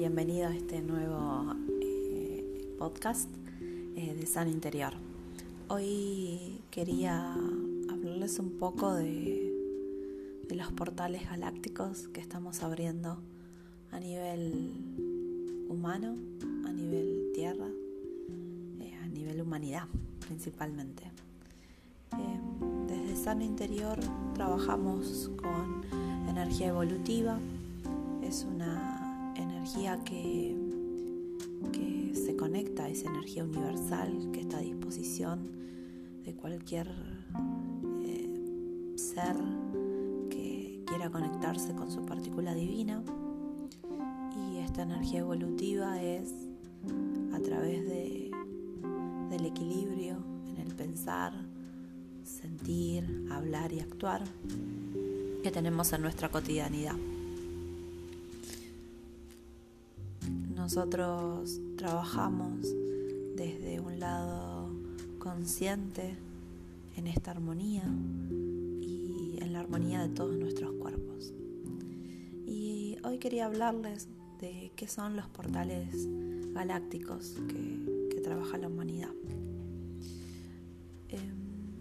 bienvenido a este nuevo eh, podcast eh, de San Interior. Hoy quería hablarles un poco de, los portales galácticos que estamos abriendo a nivel humano, a nivel tierra, eh, a nivel humanidad principalmente. desde San Interior trabajamos con energía evolutiva, es una energía que, que se conecta, es energía universal que está a disposición de cualquier eh, ser que quiera conectarse con su partícula divina. Y esta energía evolutiva es a través de, del equilibrio en el pensar, sentir, hablar y actuar que tenemos en nuestra cotidianidad. Nosotros trabajamos desde un lado consciente en esta armonía y en la armonía de todos nuestros cuerpos. Y hoy quería hablarles de qué son los portales galácticos que, trabaja la humanidad. Em,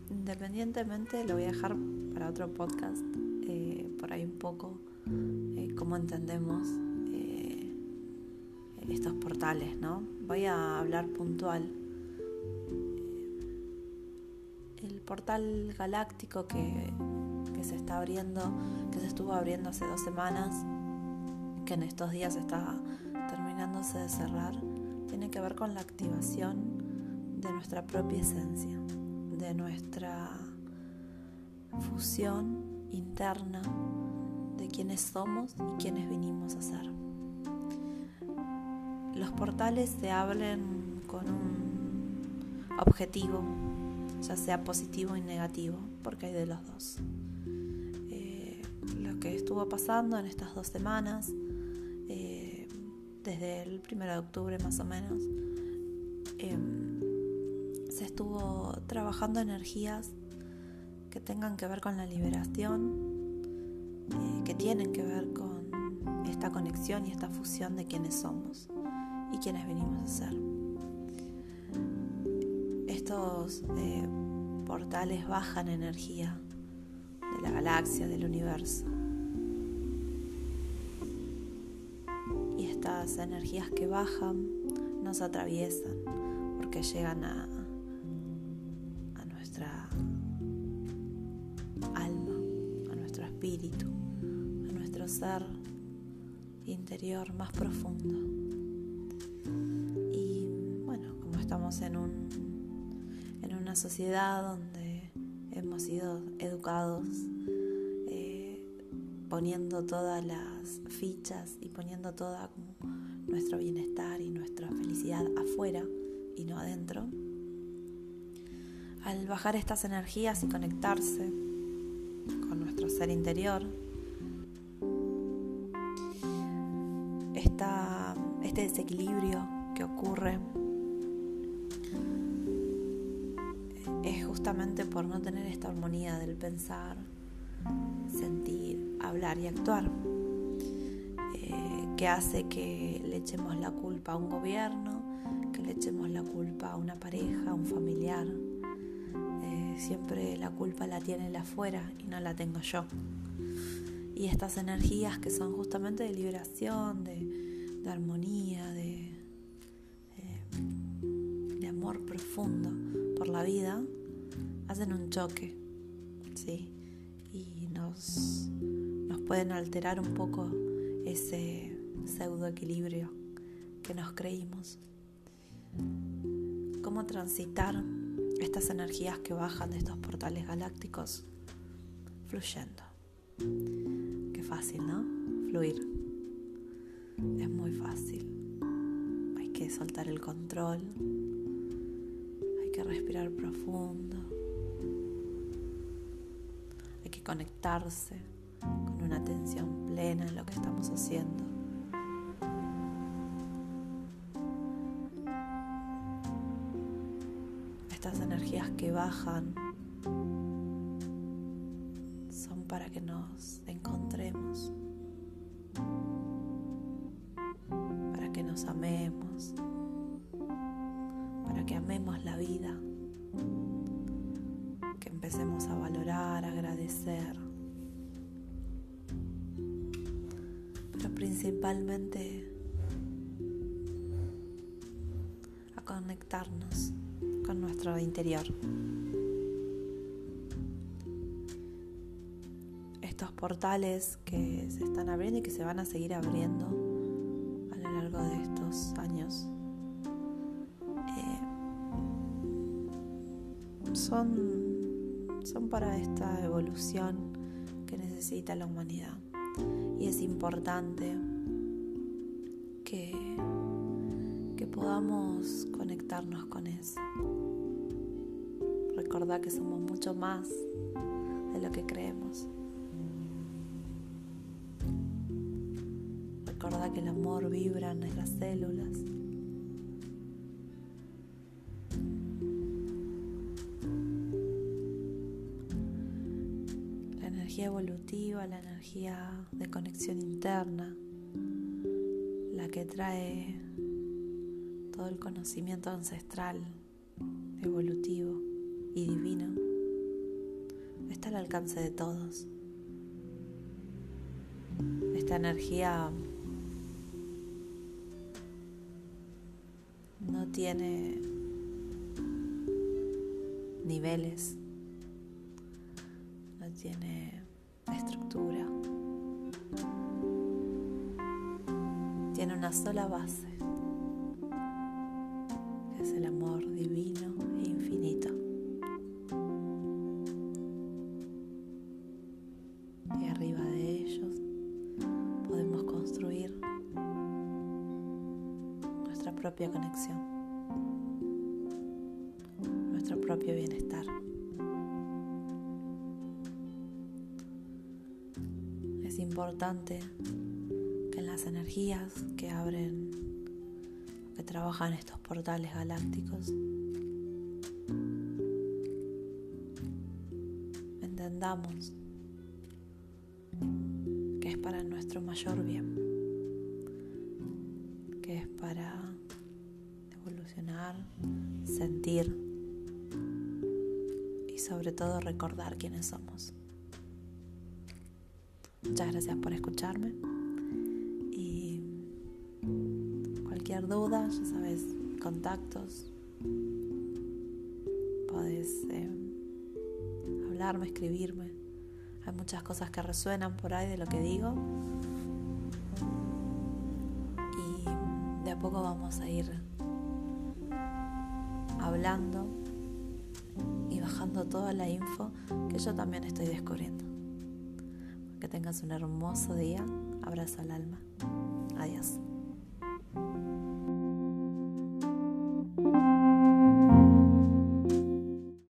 independientemente, lo voy a dejar para otro podcast, eh, por ahí un poco, eh, cómo entendemos estos portales, ¿no? Voy a hablar puntual. El portal galáctico que, que se está abriendo, que se estuvo abriendo hace dos semanas, que en estos días está terminándose de cerrar, tiene que ver con la activación de nuestra propia esencia, de nuestra fusión interna de quienes somos y quienes vinimos a ser los portales se abren con un objetivo, ya sea positivo y negativo, porque hay de los dos. Eh, lo que estuvo pasando en estas dos semanas, eh, desde el 1 de octubre más o menos, em, se estuvo trabajando energías que tengan que ver con la liberación, eh, que tienen que ver con esta conexión y esta fusión de quienes somos quienes venimos a ser. Estos eh, portales bajan energía de la galaxia, del universo. Y estas energías que bajan nos atraviesan porque llegan a, a nuestra alma, a nuestro espíritu, a nuestro ser interior más profundo. Estamos en, un, en una sociedad donde hemos sido educados eh, poniendo todas las fichas y poniendo toda nuestro bienestar y nuestra felicidad afuera y no adentro. Al bajar estas energías y conectarse con nuestro ser interior, desequilibrio que ocurre justamente por no tener esta armonía del pensar, sentir, hablar y actuar, eh, que hace que le echemos la culpa a un gobierno, que le echemos la culpa a una pareja, a un familiar. Eh, siempre la culpa la tiene el afuera y no la tengo yo. Y estas energías que son justamente de liberación, de, armonía, de, de amor profundo por la vida, hacen un choque, ¿sí? Y nos, nos pueden alterar un poco ese pseudo equilibrio que nos creímos. ¿Cómo transitar estas energías que bajan de estos portales galácticos? Fluyendo. Qué fácil, ¿no? Fluir. Es muy fácil. Hay que soltar el control. Hay que respirar profundo conectarse con una atención plena en lo que estamos haciendo. Estas energías que bajan son para que nos encontremos, nos amemos, para que amemos la vida, que empecemos a valorar, agradecer, pero principalmente a conectarnos con nuestro interior. Estos portales que se están abriendo y que se van a seguir abriendo a lo largo de estos años eh, son, son para esta evolución que necesita la humanidad. Y es importante que, que podamos conectarnos con eso. Recordar que somos mucho más de lo que creemos. Recordar que el amor vibra en nuestras células. La energía evolutiva, la energía de conexión interna, la que trae todo el conocimiento ancestral, evolutivo y divino, está al alcance de todos. Esta energía tiene niveles, no tiene estructura, tiene una sola base es el amor divino e infinito. Y arriba de ellos podemos construir nuestra propia conexión, nuestro propio bienestar. Es importante que en las energías que abren que trabajan estos portales galácticos. Entendamos que es para nuestro mayor bien, que es para evolucionar, sentir y sobre todo recordar quiénes somos. Muchas gracias por escucharme. cualquier duda, ya sabes, contactos. Podés eh, hablarme, escribirme. Hay muchas cosas que resuenan por ahí de lo que digo. Y de a poco vamos a ir hablando y bajando toda la info que yo también estoy descubriendo. Que tengas un hermoso día. Abrazo al alma. Adiós.